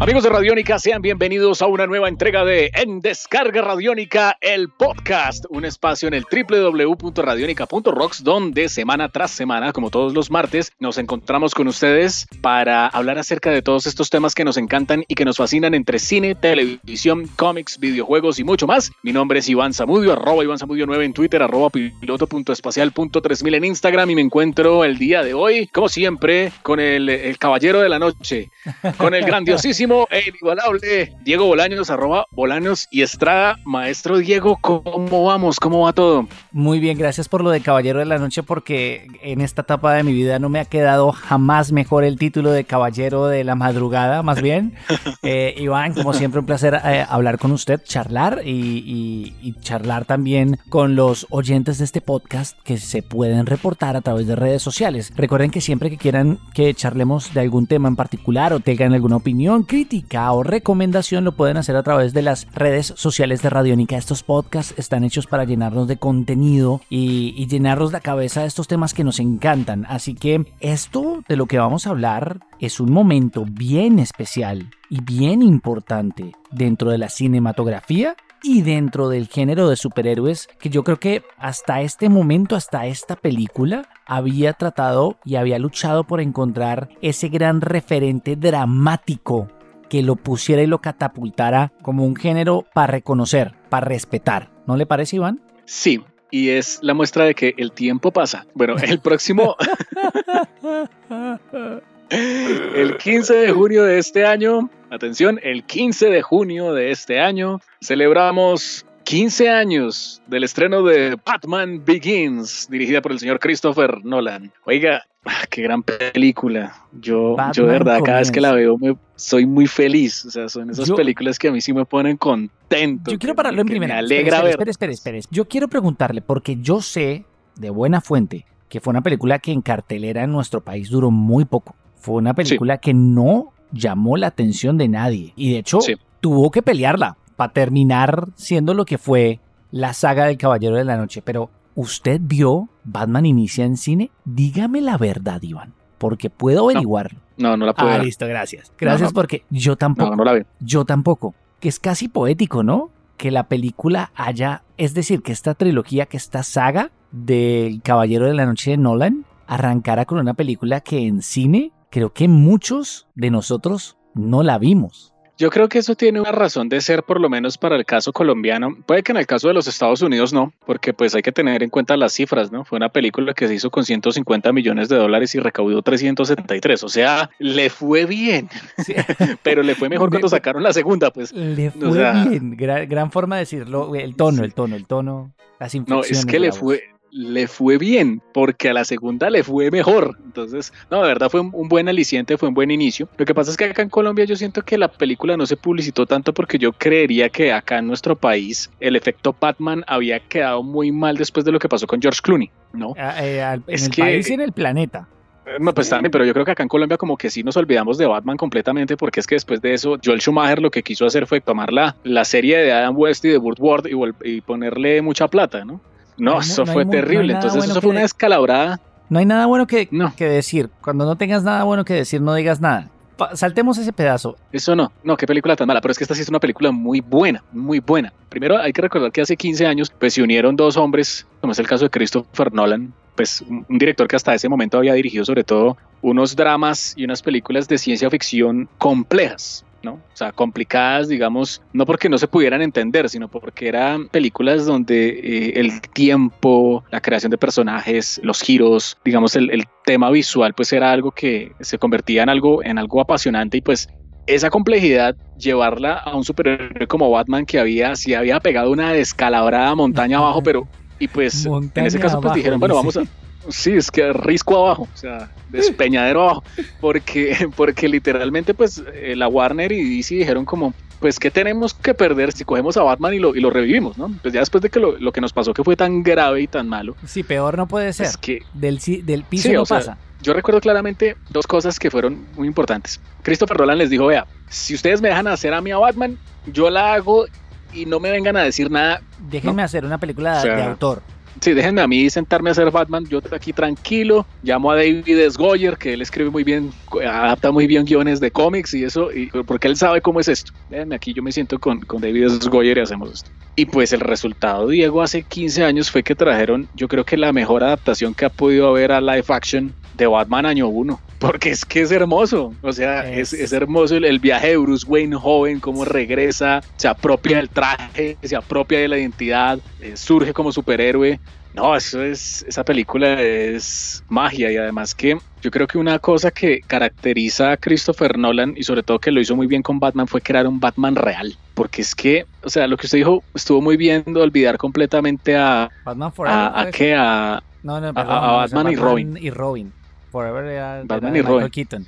Amigos de Radiónica, sean bienvenidos a una nueva entrega de En Descarga Radiónica, el podcast, un espacio en el www.radionica.rocks donde semana tras semana, como todos los martes, nos encontramos con ustedes para hablar acerca de todos estos temas que nos encantan y que nos fascinan entre cine, televisión, cómics, videojuegos y mucho más. Mi nombre es Iván Zamudio, arroba Iván Zamudio 9 en Twitter, arroba piloto.espacial.3000 en Instagram y me encuentro el día de hoy, como siempre, con el, el caballero de la noche, con el grandiosísimo e inigualable Diego Bolaños, arroba Bolaños y Estrada. Maestro Diego, ¿cómo vamos? ¿Cómo va todo? Muy bien, gracias por lo de Caballero de la Noche porque en esta etapa de mi vida no me ha quedado jamás mejor el título de Caballero de la Madrugada, más bien. Eh, Iván, como siempre, un placer eh, hablar con usted, charlar y, y charlar también con los oyentes de este podcast que se pueden reportar a través de redes sociales. Recuerden que siempre que quieran que charlemos de algún tema en particular o tengan alguna opinión, crítica o recomendación lo pueden hacer a través de las redes sociales de Radiónica. Estos podcasts están hechos para llenarnos de contenido y, y llenarnos la cabeza de estos temas que nos encantan. Así que esto de lo que vamos a hablar es un momento bien especial y bien importante dentro de la cinematografía y dentro del género de superhéroes que yo creo que hasta este momento, hasta esta película, había tratado y había luchado por encontrar ese gran referente dramático que lo pusiera y lo catapultara como un género para reconocer, para respetar. ¿No le parece, Iván? Sí, y es la muestra de que el tiempo pasa. Bueno, el próximo... el 15 de junio de este año, atención, el 15 de junio de este año, celebramos 15 años del estreno de Batman Begins, dirigida por el señor Christopher Nolan. Oiga, ah, qué gran película. Yo, yo de verdad, cada vez que la veo, me, soy muy feliz. O sea, son esas Yo- películas que a mí sí me ponen contento. Yo quiero pararlo en primera. Me alegra espere, ver. espere, espere, espere. Yo quiero preguntarle, porque yo sé de buena fuente que fue una película que en cartelera en nuestro país duró muy poco. Fue una película que no llamó la atención de nadie. Y de hecho, Sí. tuvo que pelearla para terminar siendo lo que fue la saga del Caballero de la Noche. Pero, ¿usted vio Batman Inicia en cine? Dígame la verdad, Iván. Porque puedo averiguarlo. No, no la puedo Ah, ver. listo, gracias. Gracias no. porque yo tampoco. No, no la veo. Yo tampoco. Que es casi poético, ¿no? Que la película haya, es decir, que esta trilogía, que esta saga del Caballero de la Noche de Nolan arrancara con una película que en cine creo que muchos de nosotros no la vimos. Yo creo que eso tiene una razón de ser, por lo menos para el caso colombiano. Puede que en el caso de los Estados Unidos no, porque pues hay que tener en cuenta las cifras, ¿no? Fue una película que se hizo con 150 millones de dólares y recaudó 373. O sea, le fue bien, Sí. pero le fue mejor Me- cuando sacaron la segunda, pues. Le fue O sea- bien. Gran, gran forma de decirlo. El tono, el tono, el tono. Las No, es que le fue, le fue bien, porque a la segunda le fue mejor. Entonces, no, de verdad fue un, buen aliciente, fue un buen inicio. Lo que pasa es que acá en Colombia yo siento que la película no se publicitó tanto porque yo creería que acá en nuestro país el efecto Batman había quedado muy mal después de lo que pasó con George Clooney, ¿no? Eh, en Es el que- país y en el planeta. Eh, No, pues también, pero yo creo que acá en Colombia como que sí nos olvidamos de Batman completamente porque es que después de eso Joel Schumacher lo que quiso hacer fue tomar la, la serie de Adam West y de Burt Ward y ponerle mucha plata, ¿no? No, eso no fue no terrible. Entonces bueno eso fue una descalabrada. No hay nada bueno que, No. que decir. Cuando no tengas nada bueno que decir, no digas nada. Saltemos ese pedazo. Eso no, no, qué película tan mala, pero es que esta sí es una película muy buena, muy buena. Primero hay que recordar que hace 15 años pues se unieron dos hombres, como es el caso de Christopher Nolan, pues un director que hasta ese momento había dirigido sobre todo unos dramas y unas películas de ciencia ficción complejas. ¿No? O sea, complicadas, digamos, no porque no se pudieran entender, sino porque eran películas donde eh, el tiempo, la creación de personajes, los giros, digamos, el, el tema visual, pues era algo que se convertía en algo, en algo apasionante y pues esa complejidad, llevarla a un superhéroe como Batman que había, sí había pegado una descalabrada montaña abajo, pero, y pues Montaña en ese caso pues abajo, dijeron, bueno, vamos a, sí, es que risco abajo, o sea, despeñadero abajo, porque, porque literalmente pues eh, la Warner y DC dijeron como, pues qué tenemos que perder si cogemos a Batman y lo, y lo revivimos, ¿no? Pues ya después de que lo, lo que nos pasó que fue tan grave y tan malo, Sí, peor no puede ser. es que Del, del piso Sí, no sea, pasa. yo recuerdo claramente dos cosas que fueron muy importantes. Christopher Roland les dijo, vea, si ustedes me dejan hacer a mí a Batman, yo la hago y no me vengan a decir nada. Déjenme hacer una película o sea, de autor. Sí, déjenme a mí sentarme a hacer Batman, yo aquí tranquilo, llamo a David S. Que él escribe muy bien, adapta muy bien guiones de cómics y eso, y porque él sabe cómo es esto. Déjenme aquí, yo me siento con, con David S. Goyer y hacemos esto. Y pues el resultado, Diego, hace 15 años fue que trajeron, yo creo que la mejor adaptación que ha podido haber a live action de Batman año 1. Porque es que es hermoso, o sea, es, es, hermoso el, viaje de Bruce Wayne joven, cómo regresa, se apropia del traje, se apropia de la identidad, eh, surge como superhéroe. No, eso es, esa película es magia y además que yo creo que una cosa que caracteriza a Christopher Nolan y sobre todo que lo hizo muy bien con Batman fue crear un Batman real. Porque es que, o sea, lo que usted dijo estuvo muy bien de olvidar completamente a... Batman Forever. A, a, qué, a, no, no, a, a Batman, y Robin. Y Robin. Forever era, Batman era y Robin. Keaton.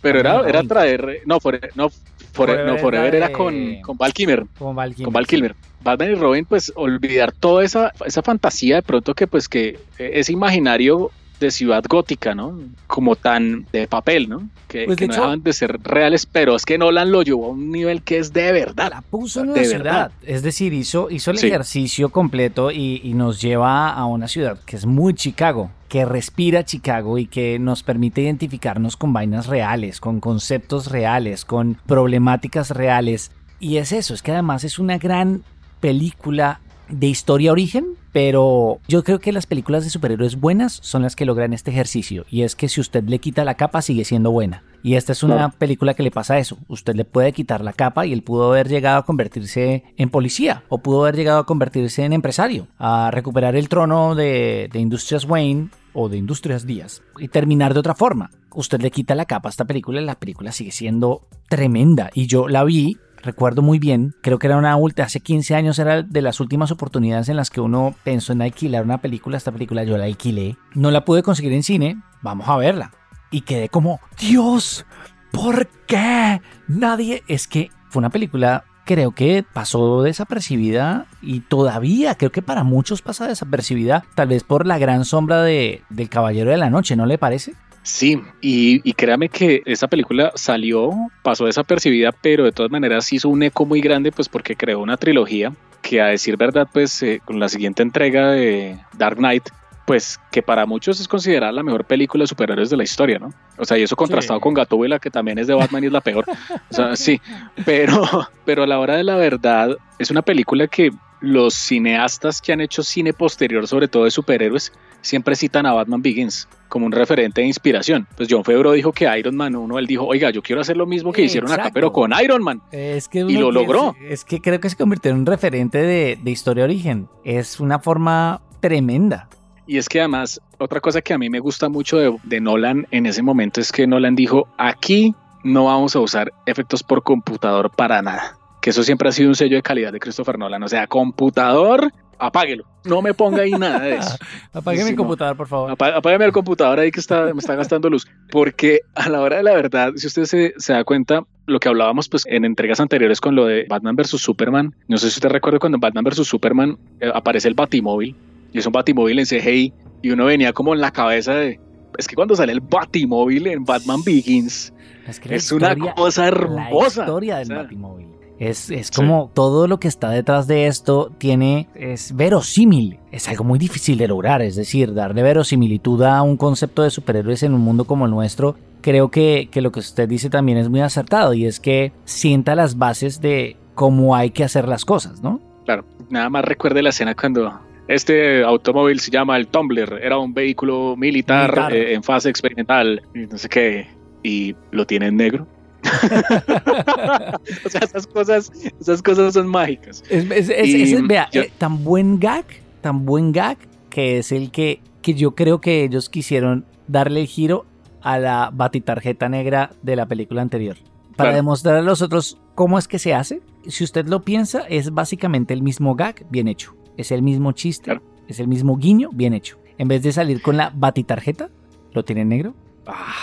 Pero Batman era, era Robin. traer... No, no, Forever, no, Forever era era con, con Val Kilmer. Con Val Kilmer. con Val. Kilmer. Batman y Robin, pues olvidar toda esa, esa fantasía de pronto que pues que eh, ese imaginario de ciudad gótica, ¿no? Como tan de papel, ¿no? Que, Pues, que de no hecho- dejaban de ser reales, pero es que Nolan lo llevó a un nivel que es de verdad. La puso en De verdad. Es decir, hizo, hizo el Sí. ejercicio completo y, y nos lleva a una ciudad que es muy Chicago, que respira Chicago y que nos permite identificarnos con vainas reales, con conceptos reales, con problemáticas reales. Y es eso, es que además es una gran película de historia origen, pero yo creo que las películas de superhéroes buenas son las que logran este ejercicio. Y es que si usted le quita la capa, sigue siendo buena. Y esta es una película que le pasa eso. Usted le puede quitar la capa y él pudo haber llegado a convertirse en policía o pudo haber llegado a convertirse en empresario, a recuperar el trono de, de Industrias Wayne o de Industrias Díaz y terminar de otra forma. Usted le quita la capa a esta película y la película sigue siendo tremenda. Y yo la vi recuerdo muy bien, creo que era una última, hace 15 años era de las últimas oportunidades en las que uno pensó en alquilar una película, esta película yo la alquilé, no la pude conseguir en cine, vamos a verla. Y quedé como, Dios, ¿por qué? Nadie, es que fue una película creo que pasó desapercibida y todavía creo que para muchos pasa desapercibida, tal vez por la gran sombra de, del Caballero de la Noche, ¿no le parece? Sí, y, y créame que esa película salió, pasó desapercibida, pero de todas maneras hizo un eco muy grande, pues porque creó una trilogía que a decir verdad, pues eh, con la siguiente entrega de Dark Knight, pues que para muchos es considerada la mejor película de superhéroes de la historia, ¿no? O sea, y eso contrastado Sí. con Gatúbela, que también es de Batman y es la peor. O sea, sí, pero, pero a la hora de la verdad, es una película que los cineastas que han hecho cine posterior, sobre todo de superhéroes, siempre citan a Batman Begins como un referente de inspiración. Pues John Favreau dijo que Iron Man 1, él dijo, oiga, yo quiero hacer lo mismo que hicieron acá, pero con Iron Man. Es que Y lo logró. Es que creo que se convirtió en un referente de, de historia de origen. Es una forma tremenda. Y es que además, otra cosa que a mí me gusta mucho de, de Nolan en ese momento es que Nolan dijo, aquí no vamos a usar efectos por computador para nada. Que eso siempre ha sido un sello de calidad de Christopher Nolan. O sea, computador, apáguelo. No me ponga ahí nada de eso. Apágueme Sí, el no. computador, por favor. Apá- Apágame el computador ahí que está, me está gastando luz. Porque a la hora de la verdad, si usted se, se da cuenta, lo que hablábamos pues en entregas anteriores con lo de Batman vs. Superman, no sé si usted recuerda cuando en Batman vs. Superman eh, aparece el Batimóvil y es un Batimóvil en CGI y uno venía como en la cabeza de... Es que cuando sale el Batimóvil en Batman Begins, Es, que la una cosa La hermosa. historia del O sea, Batimóvil. Es, es como todo lo que está detrás de esto tiene, es verosímil. Es algo muy difícil de lograr, es decir, darle verosimilitud a un concepto de superhéroes en un mundo como el nuestro. Creo que, que lo que usted dice también es muy acertado y es que sienta las bases de cómo hay que hacer las cosas, ¿no? Claro, nada más recuerde la escena cuando este automóvil se llama el Tumbler, era un vehículo militar, Militar. eh, en fase experimental, y no sé qué, y lo tiene en negro. o sea, esas cosas, esas cosas son mágicas. Es, es- es- vea, yo- eh, tan buen gag, tan buen gag, que es el que, que yo creo que ellos quisieron darle el giro a la batitarjeta negra de la película anterior. Para Claro. demostrar a los otros cómo es que se hace. Si usted lo piensa, es básicamente el mismo gag bien hecho. Es el mismo chiste, Claro. es el mismo guiño bien hecho. En vez de salir con la batitarjeta, lo tiene en negro. Ah,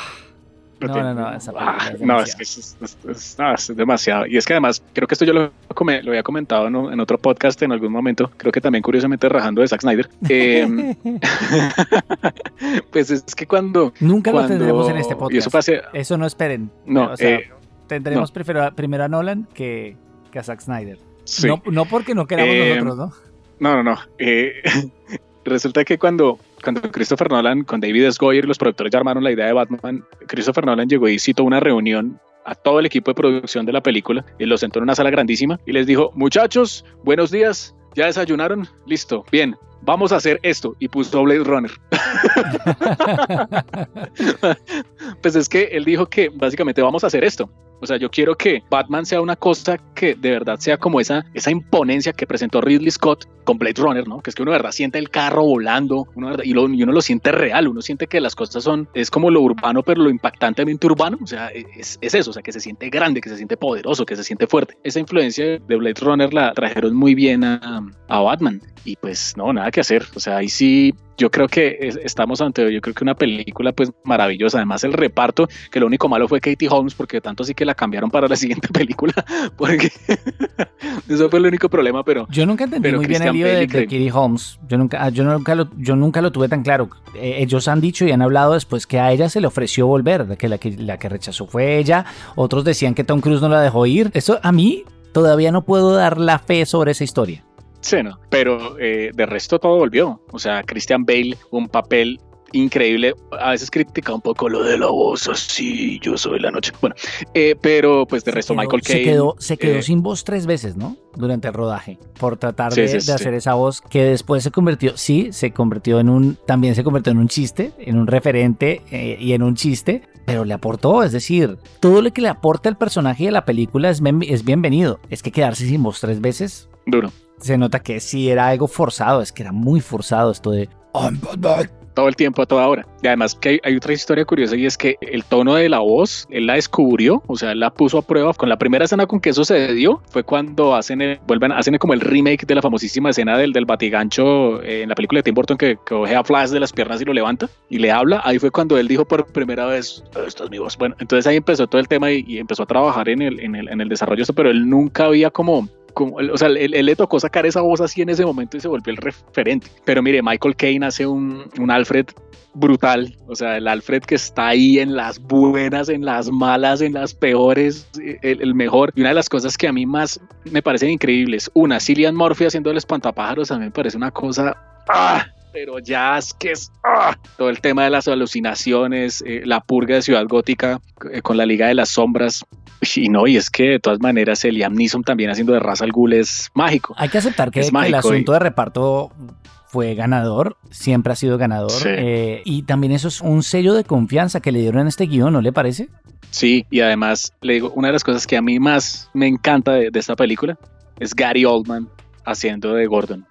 No, no, no, esa Ah, es no, es que es, es- es- no, es demasiado. Y es que además, creo que esto yo lo, había comentado en, en otro podcast en algún momento, creo que también curiosamente rajando de Zack Snyder. Eh, pues es que cuando... Nunca lo tendremos en este podcast. Eso pase... Eso no esperen. No, o sea, eh, tendremos Primero, a- primero a Nolan que, que a Zack Snyder. sí. No, no porque no queramos Eh, nosotros, ¿no? No, no, no. Eh, resulta que cuando, cuando Christopher Nolan, con David S. Goyer y los productores ya armaron la idea de Batman, Christopher Nolan llegó y citó una reunión a todo el equipo de producción de la película y los sentó en una sala grandísima y les dijo, muchachos, buenos días, ¿ya desayunaron? Listo, bien, vamos a hacer esto y puso Blade Runner. pues es que él dijo que básicamente vamos a hacer esto. O sea, yo quiero que Batman sea una cosa que de verdad sea como esa, esa imponencia que presentó Ridley Scott con Blade Runner, ¿no? Que es que uno de verdad siente el carro volando y, lo, y, uno lo siente real, uno siente que las cosas son, es como lo urbano, pero lo impactantemente urbano, o sea, es, es eso, o sea, que se siente grande, que se siente poderoso, que se siente fuerte. Esa influencia de Blade Runner la trajeron muy bien a, a Batman y pues no, nada que hacer, o sea, ahí sí yo creo que estamos ante, yo creo que una película pues maravillosa. Además el reparto, que lo único malo fue Katie Holmes, porque tanto sí que la cambiaron para la siguiente película, porque eso fue el único problema, pero... Yo nunca entendí muy bien el lío de, Katie Holmes. Yo nunca, ah, yo, nunca lo, yo nunca lo tuve tan claro. Eh, ellos han dicho y han hablado después que a ella se le ofreció volver, que la, que la que rechazó fue ella. Otros decían que Tom Cruise no la dejó ir. Eso a mí todavía no puedo dar la fe sobre esa historia. Sí, ¿no? Pero eh, de resto todo volvió. O sea, Christian Bale, un papel increíble. A veces critica un poco lo de la voz así, yo soy la noche. Bueno, eh, pero pues de resto Michael Caine. Se quedó, se quedó eh, sin voz tres veces, ¿no? Durante el rodaje, por tratar de, hacer esa voz que después se convirtió, sí, se convirtió en un, también se convirtió en un chiste, en un referente y en un chiste, pero le aportó, es decir, todo lo que le aporta el personaje de la película es, es bienvenido. Es que quedarse sin voz tres veces. Duro se nota que sí era algo forzado, es que era muy forzado esto de todo el tiempo, a toda hora. Y además que hay, otra historia curiosa y es que el tono de la voz, él la descubrió, o sea, él la puso a prueba. Con la primera escena con que eso se dio fue cuando hacen, el, vuelven, hacen como el remake de la famosísima escena del, del batigancho eh, en la película de Tim Burton que coge a Flash de las piernas y lo levanta y le habla. Ahí fue cuando él dijo por primera vez, esta es mi voz. Bueno, entonces ahí empezó todo el tema y, empezó a trabajar en el, en el, en el desarrollo de esto, pero él nunca había como o sea, él, le tocó sacar esa voz así en ese momento y se volvió el referente. Pero mire, Michael Caine hace un, un Alfred brutal, o sea, el Alfred que está ahí en las buenas, en las malas, en las peores, el, mejor. Y una de las cosas que a mí más me parecen increíbles, una, Cillian Murphy haciendo el espantapájaros, a mí me parece una cosa... ¡ah! pero ya es que es ¡ah! todo el tema de las alucinaciones, eh, la purga de Ciudad Gótica eh, con la Liga de las Sombras. Y no, y es que de todas maneras el Liam Neeson también haciendo de raza al Ghul es mágico. Hay que aceptar que, el asunto de reparto fue ganador, siempre ha sido ganador. Eh, y también eso es un sello de confianza que le dieron en este guion, ¿no le parece? Sí, y además le digo, una de las cosas que a mí más me encanta de esta película es Gary Oldman haciendo de Gordon.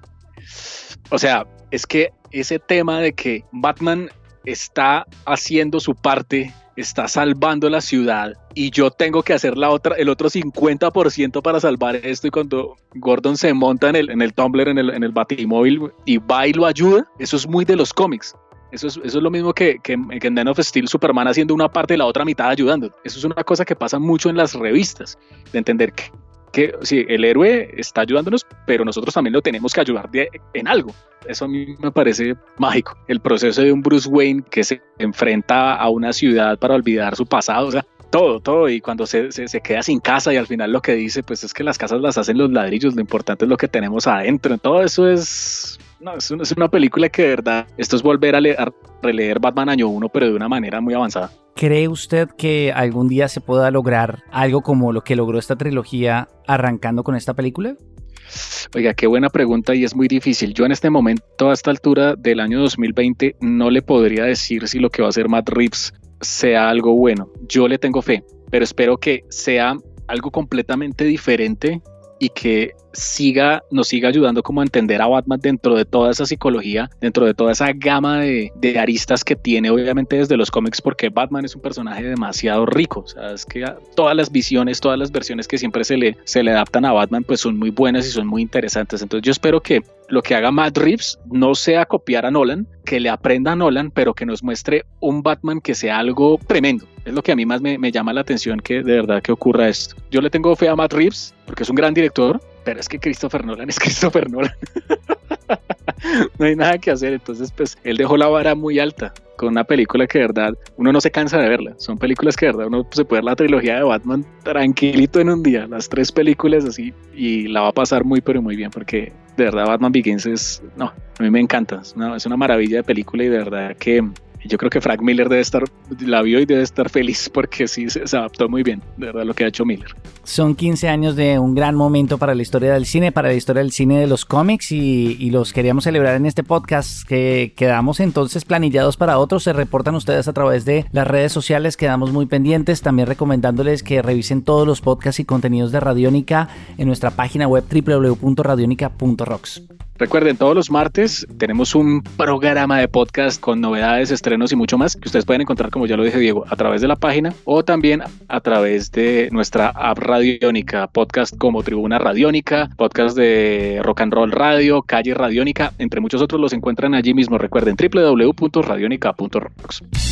O sea, es que ese tema de que Batman está haciendo su parte, está salvando la ciudad y yo tengo que hacer la otra, el otro 50% para salvar esto y cuando Gordon se monta en el, en el Tumblr, en el, en el Batimóvil y va y lo ayuda, eso es muy de los cómics. Eso es, eso es, lo mismo que, que, que, en Man of Steel, Superman haciendo una parte y la otra mitad ayudando. Eso es una cosa que pasa mucho en las revistas, de entender que, que sí, el héroe está ayudándonos, pero nosotros también lo tenemos que ayudar en algo. Eso a mí me parece mágico. El proceso de un Bruce Wayne que se enfrenta a una ciudad para olvidar su pasado, o sea, todo, todo. Y cuando se, se, queda sin casa y al final lo que dice, pues es que las casas las hacen los ladrillos, lo importante es lo que tenemos adentro. Todo eso es no, es, una película que de verdad, esto es volver a, a, releer Batman año 1, pero de una manera muy avanzada. ¿Cree usted que algún día se pueda lograr algo como lo que logró esta trilogía arrancando con esta película? Oiga, qué buena pregunta y es muy difícil. Yo en este momento, a esta altura del año 2020, no le podría decir si lo que va a hacer Matt Reeves sea algo bueno. Yo le tengo fe, pero espero que sea algo completamente diferente y que siga, nos siga ayudando como a entender a Batman dentro de toda esa psicología, dentro de toda esa gama de, de, aristas que tiene obviamente desde los cómics, porque Batman es un personaje demasiado rico, o sea, es que todas las visiones, todas las versiones que siempre se le, se le adaptan a Batman, pues son muy buenas y son muy interesantes. Entonces yo espero que lo que haga Matt Reeves no sea copiar a Nolan, que le aprenda a Nolan, pero que nos muestre un Batman que sea algo tremendo. Es lo que a mí más me, me llama la atención que de verdad que ocurra esto. Yo le tengo fe a Matt Reeves porque es un gran director, pero es que Christopher Nolan es Christopher Nolan. no hay nada que hacer, entonces pues él dejó la vara muy alta con una película que de verdad uno no se cansa de verla. Son películas que de verdad uno se puede ver la trilogía de Batman tranquilito en un día, las tres películas así, y la va a pasar muy pero muy bien porque de verdad Batman Begins es, no, a mí me encanta, es una maravilla de película y de verdad que yo creo que Frank Miller debe estar, la vio y debe estar feliz porque sí se, adaptó muy bien, de verdad, lo que ha hecho Miller. Son 15 años de un gran momento para la historia del cine, para la historia del cine de los cómics y, los queríamos celebrar en este podcast que quedamos entonces planillados para otros. Se reportan ustedes a través de las redes sociales, quedamos muy pendientes, también recomendándoles que revisen todos los podcasts y contenidos de Radiónica en nuestra página web www.radionica.rocks. Recuerden, todos los martes tenemos un programa de podcast con novedades, estrenos y mucho más que ustedes pueden encontrar, como ya lo dije Diego, a través de la página o también a través de nuestra app radiónica, podcast como Tribuna Radiónica, podcast de Rock and Roll Radio, Calle Radiónica, entre muchos otros los encuentran allí mismo. Recuerden www.radionica.rocks.